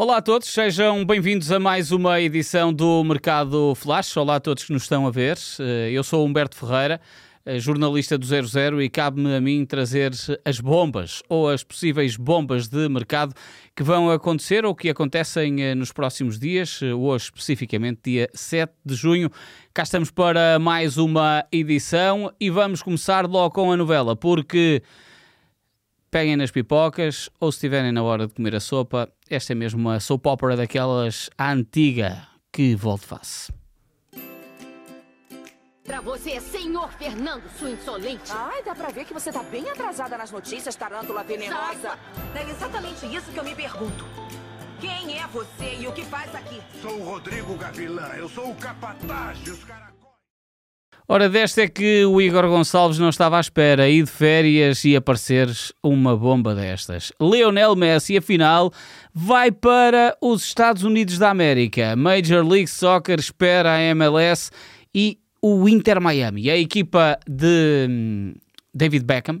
Olá a todos, sejam bem-vindos a mais uma edição do Mercado Flash. Olá a todos que nos estão a ver. Eh, eu sou Humberto Ferreira, eh, jornalista do 00, e cabe-me a mim trazer as bombas ou as possíveis bombas de mercado que vão acontecer ou que acontecem eh, nos próximos dias, hoje especificamente dia 7 de junho. Cá estamos para mais uma edição e vamos começar logo com a novela, porque peguem nas pipocas ou se estiverem na hora de comer a sopa, esta é mesmo uma soap opera daquelas antiga que volte face. Pra você, senhor Fernando, sua insolente. Ai, dá pra ver que você tá bem atrasada nas notícias, tarântula venenosa. É exatamente isso que eu me pergunto. Quem é você e o que faz aqui? Sou o Rodrigo Gavilã, eu sou o capataz dos caracóis. Ora, desta é que o Igor Gonçalves não estava à espera, ir de férias e aparecer uma bomba destas. Lionel Messi, afinal, vai para os Estados Unidos da América. Major League Soccer espera a MLS e o Inter Miami. A equipa de hum, David Beckham,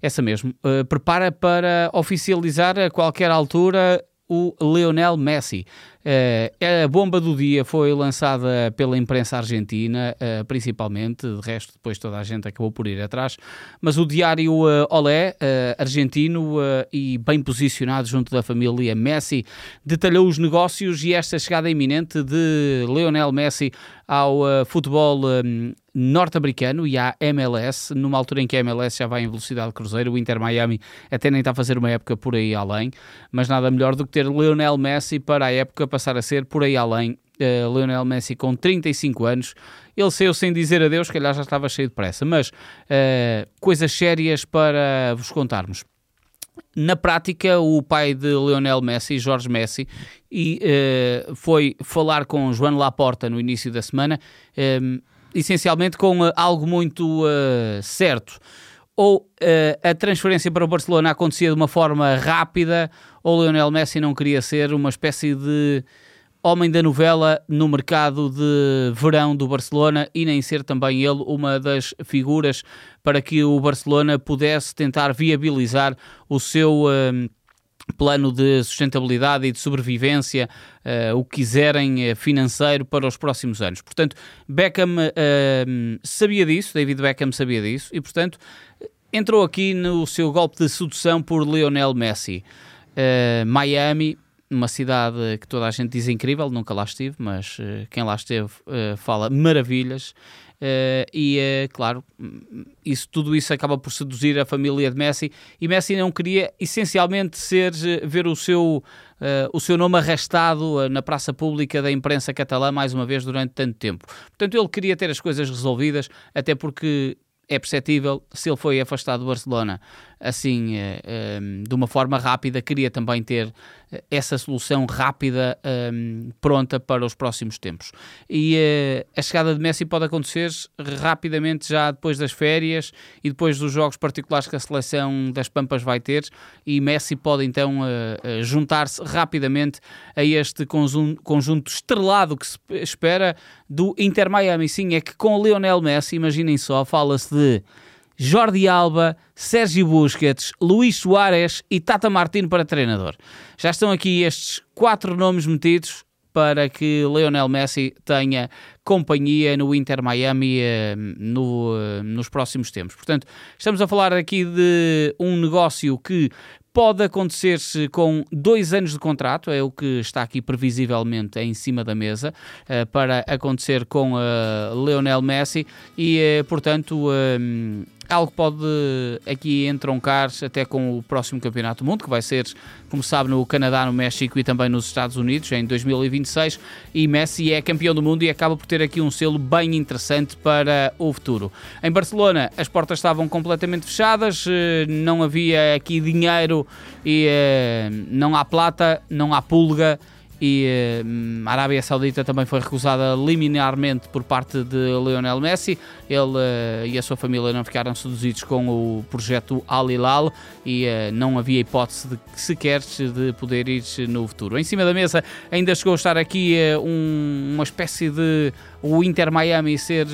essa mesmo, uh, prepara para oficializar a qualquer altura o Lionel Messi. Uh, a bomba do dia foi lançada pela imprensa argentina, uh, principalmente, de resto, depois toda a gente acabou por ir atrás, mas o diário uh, Olé, argentino e bem posicionado junto da família Messi, detalhou os negócios e esta chegada iminente de Lionel Messi ao futebol norte-americano e à MLS, numa altura em que a MLS já vai em velocidade cruzeiro, o Inter Miami até nem está a fazer uma época por aí além, mas nada melhor do que ter Lionel Messi para a época passar a ser por aí além. Uh, Lionel Messi com 35 anos, ele saiu sem dizer adeus, que calhar já estava cheio de pressa, mas uh, coisas sérias para vos contarmos. Na prática, o pai de Lionel Messi, Jorge Messi, e, uh, foi falar com João Laporta no início da semana, essencialmente com algo muito certo ou a transferência para o Barcelona acontecia de uma forma rápida, ou Lionel Messi não queria ser uma espécie de homem da novela no mercado de verão do Barcelona e nem ser também ele uma das figuras para que o Barcelona pudesse tentar viabilizar o seu. Uh, plano de sustentabilidade e de sobrevivência, uh, o que quiserem uh, financeiro para os próximos anos. Portanto, Beckham uh, sabia disso, David Beckham sabia disso e, portanto, entrou aqui no seu golpe de sedução por Lionel Messi. Miami, uma cidade que toda a gente diz incrível, nunca lá estive, mas quem lá esteve fala maravilhas. Uh, e, uh, claro, isso, tudo isso acaba por seduzir a família de Messi. E Messi não queria, essencialmente, ser ver o seu, uh, o seu nome arrastado na praça pública da imprensa catalã mais uma vez durante tanto tempo. Portanto, ele queria ter as coisas resolvidas, até porque é perceptível se ele foi afastado do Barcelona. Assim de uma forma rápida, queria também ter essa solução rápida um, pronta para os próximos tempos. E uh, a chegada de Messi pode acontecer rapidamente já depois das férias e depois dos jogos particulares que a seleção das Pampas vai ter e Messi pode então uh, juntar-se rapidamente a este conjunto, conjunto estrelado que se espera do Inter Miami. Sim, é que com Lionel Messi, imaginem só, fala-se de Jordi Alba, Sérgio Busquets, Luís Soares e Tata Martino para treinador. Já estão aqui estes quatro nomes metidos para que Lionel Messi tenha companhia no Inter Miami eh, no, eh, nos próximos tempos. Portanto, estamos a falar aqui de um negócio que pode acontecer-se com dois anos de contrato, é o que está aqui previsivelmente em cima da mesa, uh, para acontecer com Lionel Messi e, portanto, algo pode aqui entroncar até com o próximo Campeonato do Mundo, que vai ser, como sabe, no Canadá, no México e também nos Estados Unidos em 2026. E Messi é campeão do mundo e acaba por ter aqui um selo bem interessante para o futuro. Em Barcelona, as portas estavam completamente fechadas, eh, não havia aqui dinheiro e eh, não há plata, não há pulga e uh, a Arábia Saudita também foi recusada liminarmente por parte de Lionel Messi. Ele uh, e a sua família não ficaram seduzidos com o projeto Al Hilal e uh, não havia hipótese de sequer de poder ir no futuro. Em cima da mesa ainda chegou a estar aqui um, uma espécie de o Inter Miami ser,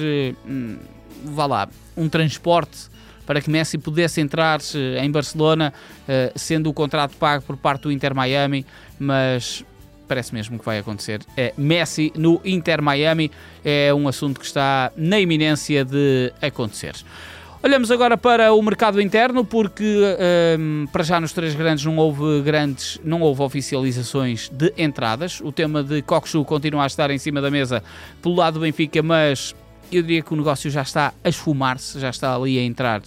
um, vá lá, um transporte para que Messi pudesse entrar em Barcelona, sendo o contrato pago por parte do Inter Miami, mas parece mesmo que vai acontecer. É Messi no Inter Miami é um assunto que está na iminência de acontecer. Olhamos agora para o mercado interno, porque um, para já nos três grandes não houve grandes, não houve oficializações de entradas. O tema de Coxu continua a estar em cima da mesa pelo lado do Benfica, mas eu diria que o negócio já está a esfumar-se, já está ali a entrar uh,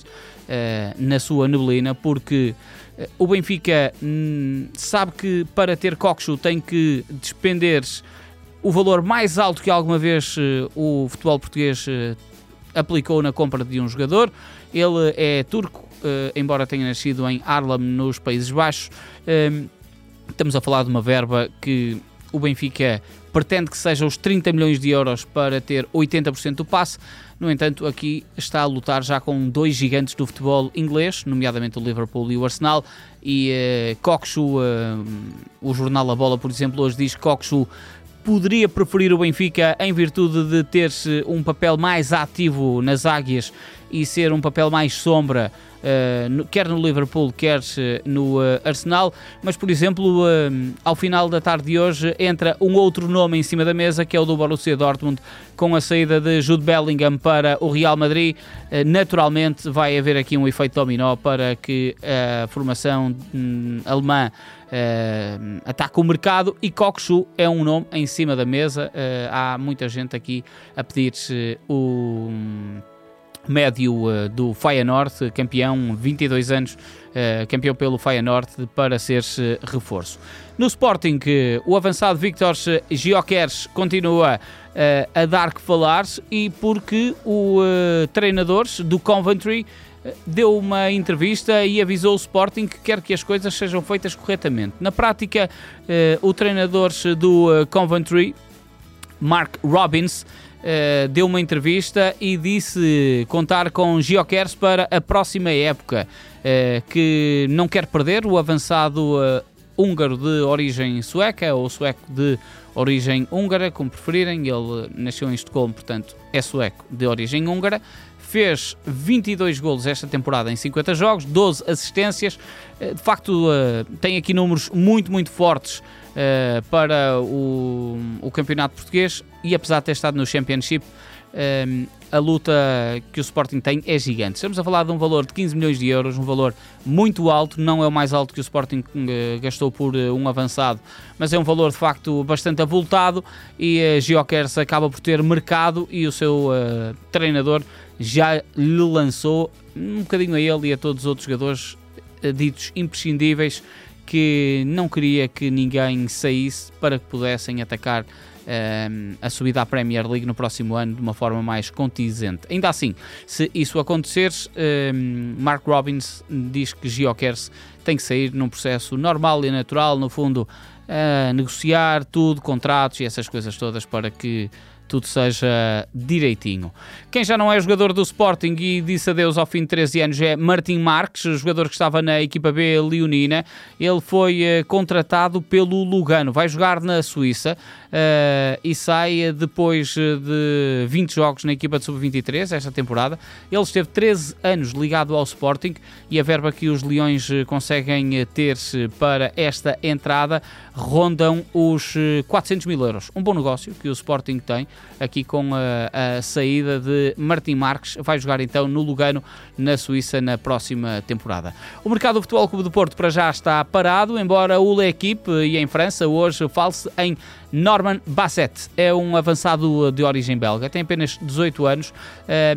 na sua neblina, porque o Benfica hum, sabe que para ter Coxu tem que despender o valor mais alto que alguma vez uh, o futebol português aplicou na compra de um jogador. Ele é turco, uh, embora tenha nascido em Harlem, nos Países Baixos. Uh, estamos a falar de uma verba que o Benfica pretende que seja os 30 milhões de euros para ter 80% do passe. No entanto, aqui está a lutar já com dois gigantes do futebol inglês, nomeadamente o Liverpool e o Arsenal. E uh, Coxu, uh, o jornal A Bola, por exemplo, hoje diz que Coxu poderia preferir o Benfica em virtude de ter um papel mais ativo nas águias e ser um papel mais sombra, uh, quer no Liverpool, quer no uh, Arsenal. Mas, por exemplo, ao final da tarde de hoje entra um outro nome em cima da mesa, que é o do Borussia Dortmund, com a saída de Jude Bellingham para o Real Madrid. naturalmente, vai haver aqui um efeito dominó para que a formação um, alemã uh, ataca o mercado e Kokshu é um nome em cima da mesa. Uh, há muita gente aqui a pedir o médio uh, do Feyenoord, campeão, 22 anos, uh, campeão pelo Feyenoord, para ser reforço. No Sporting, o avançado Victor Gyökeres continua a dar que falar e porque o treinador do Coventry deu uma entrevista e avisou o Sporting que quer que as coisas sejam feitas corretamente. Na prática, eh, o treinador do eh, Coventry, Mark Robbins, eh, deu uma entrevista e disse contar com Giokers para a próxima época, que não quer perder o avançado húngaro de origem sueca ou sueco de origem húngara, como preferirem. Ele nasceu em Estocolmo, portanto é sueco de origem húngara fez 22 golos esta temporada em 50 jogos, 12 assistências. Eh, de facto, eh, tem aqui números muito, muito fortes eh, para o, o campeonato português e apesar de ter estado no Championship, a luta que o Sporting tem é gigante. Estamos a falar de um valor de 15 milhões de euros, um valor muito alto, não é o mais alto que o Sporting gastou por um avançado, mas é um valor de facto bastante avultado e a Geokers acaba por ter mercado e o seu uh, treinador já lhe lançou um bocadinho a ele e a todos os outros jogadores eh, ditos imprescindíveis que não queria que ninguém saísse para que pudessem atacar um, ehm, a subida à Premier League no próximo ano de uma forma mais contingente. Ainda assim, se isso acontecer, um, ehm, Mark Robbins diz que Giokers tem que sair num processo normal e natural, no fundo, a negociar tudo, contratos e essas coisas todas para que tudo seja direitinho. Quem já não é jogador do Sporting e disse adeus ao fim de 13 anos é Martim Marques, jogador que estava na equipa B Leonina. Ele foi uh, contratado pelo Lugano, vai jogar na Suíça uh, e sai depois de 20 jogos na equipa de sub-23 esta temporada. Ele esteve 13 anos ligado ao Sporting e a verba que os Leões eh, conseguem ter para esta entrada rondam os 400 mil euros. Um bom negócio que o Sporting tem aqui com a, a saída de Martim Marques. Vai jogar então no Lugano, na Suíça, na próxima temporada. O mercado do Futebol Clube do Porto para já está parado, embora o L'Equipe e em França hoje fale-se em Norman Basset. É um avançado de origem belga, tem apenas 18 anos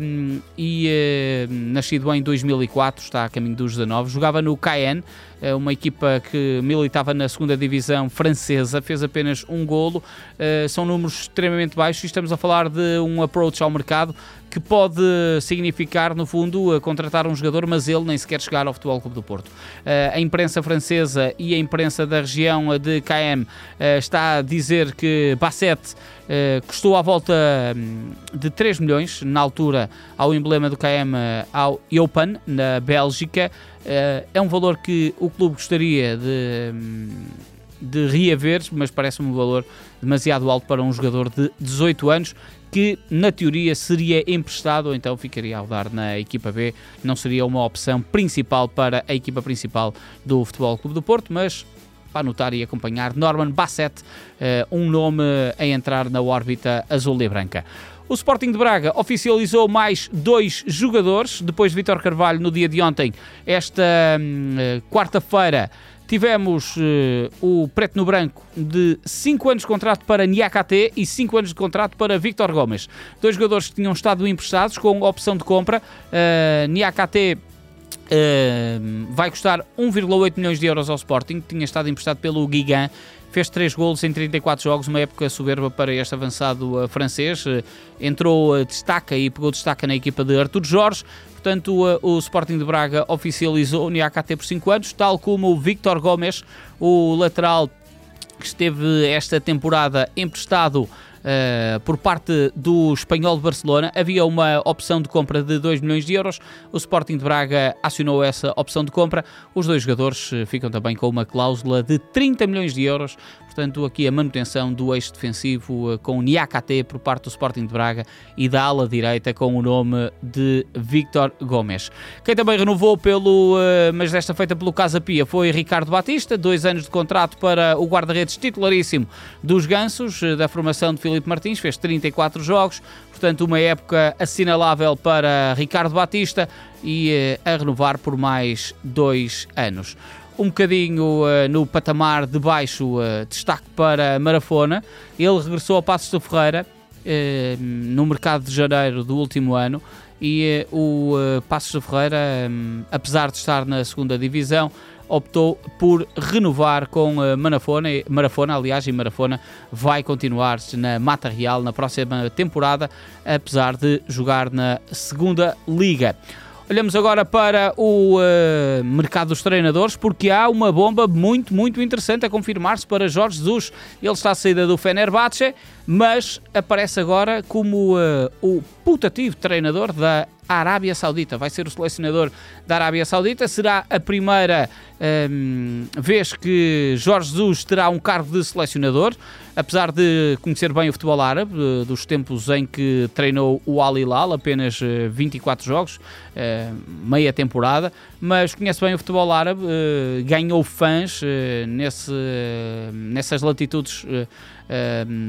um, e uh, nascido em 2004, está a caminho dos 19. Jogava no Cayenne, eh, uma equipa que militava na segunda divisão francesa, fez apenas um golo. Uh, são números extremamente baixos e estamos a falar de um approach ao mercado que pode significar, no fundo, contratar um jogador, mas ele nem sequer chegar ao Futebol Clube do Porto. a imprensa francesa e a imprensa da região de KM está a dizer que Basset custou à volta hum, de 3 milhões, na altura, ao emblema do KM, ao Eupen, na Bélgica. é um valor que o clube gostaria de hum, de reaver, mas parece-me um valor demasiado alto para um jogador de 18 anos que na teoria seria emprestado ou então ficaria a rodar na equipa B, não seria uma opção principal para a equipa principal do Futebol Clube do Porto, mas para anotar e acompanhar. Norman Bassett, um nome a entrar na órbita azul e branca. O Sporting de Braga oficializou mais dois jogadores, depois de Vitor Carvalho no dia de ontem. Esta hum, quarta-feira tivemos uh, o preto no branco de 5 anos de contrato para Niakate e 5 anos de contrato para Victor Gomes. Dois jogadores que tinham estado emprestados com opção de compra. Uh, Niakate Uh, vai custar 1,8 milhões de euros ao Sporting, tinha estado emprestado pelo Guigan, fez 3 golos em 34 jogos, uma época soberba para este avançado uh, francês, uh, entrou, destaca e pegou destaca na equipa de Artur Jorge, portanto o Sporting de Braga oficializou o Niakate por 5 anos, tal como o Victor Gomes, o lateral que esteve esta temporada emprestado uh, por parte do Espanhol de Barcelona. Havia uma opção de compra de 2 milhões de euros. O Sporting de Braga acionou essa opção de compra. Os dois jogadores eh, ficam também com uma cláusula de 30 milhões de euros. Portanto, aqui a manutenção do eixo defensivo uh, com Niakate por parte do Sporting de Braga e da ala direita com o nome de Victor Gomes. Quem também renovou pelo, mas desta feita pelo Casa Pia, foi Ricardo Batista, dois anos de contrato para o guarda-redes titularíssimo dos Gansos, da formação de Filipe Martins, fez 34 jogos, portanto, uma época assinalável para Ricardo Batista e eh, a renovar por mais dois anos. Um bocadinho uh, no patamar de baixo, uh, destaque para Marafona. Ele regressou ao Passos de Ferreira uh, no mercado de janeiro do último ano e o Passos de Ferreira, um, apesar de estar na segunda divisão, optou por renovar com uh, Marafona, Marafona, aliás, e Marafona vai continuar na Mata Real na próxima temporada, apesar de jogar na segunda liga. Olhamos agora para o uh, mercado dos treinadores, porque há uma bomba muito, muito interessante a confirmar-se para Jorge Jesus. Ele está à saída do Fenerbahçe, mas aparece agora como uh, o putativo treinador da Arábia Saudita. Vai ser o selecionador da Arábia Saudita. Será a primeira um, vez que Jorge Jesus terá um cargo de selecionador, apesar de conhecer bem o futebol árabe, dos tempos em que treinou o Al Hilal, apenas 24 eh, jogos, uh, meia temporada, mas conhece bem o futebol árabe, ganhou fãs nesse, nessas latitudes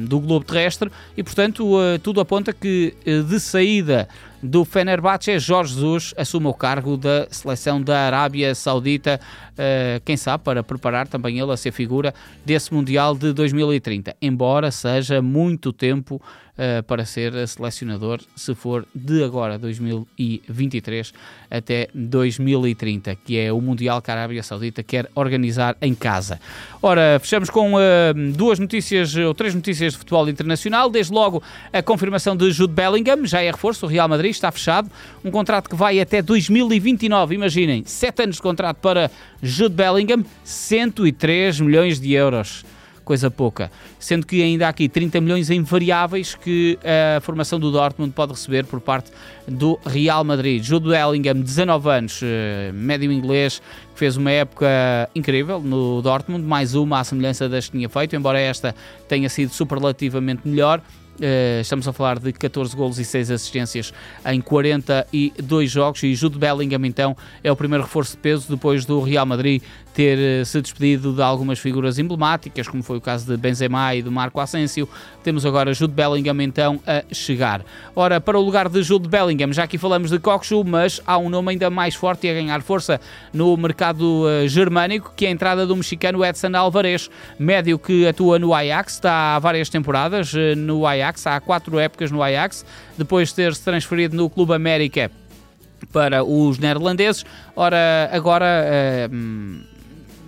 do globo terrestre. E, portanto, tudo aponta que de saída do Fenerbahçe, Jorge Jesus assume o cargo da seleção da Arábia Saudita, uh, quem sabe para preparar também ele a ser figura desse Mundial de 2030, embora seja muito tempo uh, para ser selecionador, se for de agora, 2023, até 2030, que é o Mundial que a Arábia Saudita quer organizar em casa. Ora, fechamos com uh, duas notícias, ou três notícias de futebol internacional. Desde logo, a confirmação de Jude Bellingham, já é reforço, o Real Madrid está fechado, um contrato que vai até 2029, imaginem, sete anos de contrato para Jude Bellingham, 103 milhões de euros coisa pouca. Sendo que ainda há aqui 30 milhões em variáveis que a formação do Dortmund pode receber por parte do Real Madrid. Jude Bellingham, 19 anos, eh, médio inglês, fez uma época incrível no Dortmund, mais uma à semelhança das que tinha feito, embora esta tenha sido superlativamente melhor. Uh, estamos a falar de 14 golos e 6 assistências em 42 jogos e Jude Bellingham então é o primeiro reforço de peso depois do Real Madrid ter uh, se despedido de algumas figuras emblemáticas como foi o caso de Benzema e do Marco Asensio temos agora Jude Bellingham então a chegar ora para o lugar de Jude Bellingham já aqui falamos de Kokshu mas há um nome ainda mais forte e a ganhar força no mercado uh, germânico que é a entrada do mexicano Edson Alvarez médio que atua no Ajax está há várias temporadas no Ajax Ajax, há quatro épocas no Ajax, depois de ter se transferido no Clube América para os neerlandeses. Ora, agora. Uh,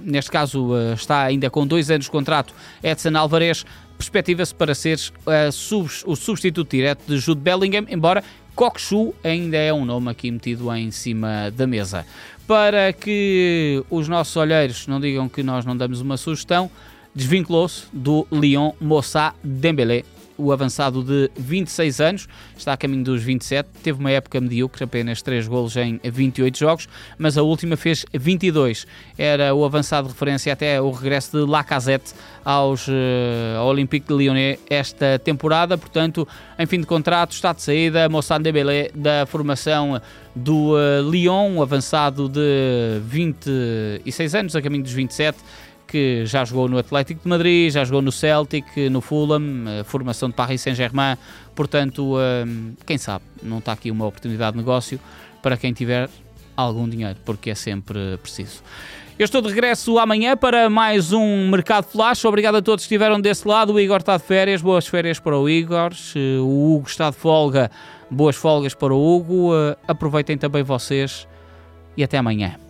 neste caso uh, está ainda com dois anos de contrato, Edson Alvarez, perspectiva-se para ser uh, sub, o substituto direto de Jude Bellingham, embora Kokshu ainda é um nome aqui metido em cima da mesa. Para que os nossos olheiros não digam que nós não damos uma sugestão, desvinculou-se do Lyon Moussa Dembélé, o avançado de 26 anos, está a caminho dos 27, teve uma época medíocre, apenas 3 golos em 28 jogos, mas a última fez 22. Era o avançado de referência até o regresso de Lacazette aos, uh, ao Olympique de Lyonnais esta temporada, portanto, em fim de contrato, está de saída, Mossad Dembélé da formação do uh, Lyon, um avançado de 26 anos, a caminho dos 27, que já jogou no Atlético de Madrid, já jogou no Celtic, no Fulham, formação de Paris Saint-Germain, portanto, quem sabe, não está aqui uma oportunidade de negócio para quem tiver algum dinheiro, porque é sempre preciso. Eu estou de regresso amanhã para mais um Mercado Flash. Obrigado a todos que estiveram desse lado. O Igor está de férias, boas férias para o Igor. O Hugo está de folga, boas folgas para o Hugo. Aproveitem também vocês e até amanhã.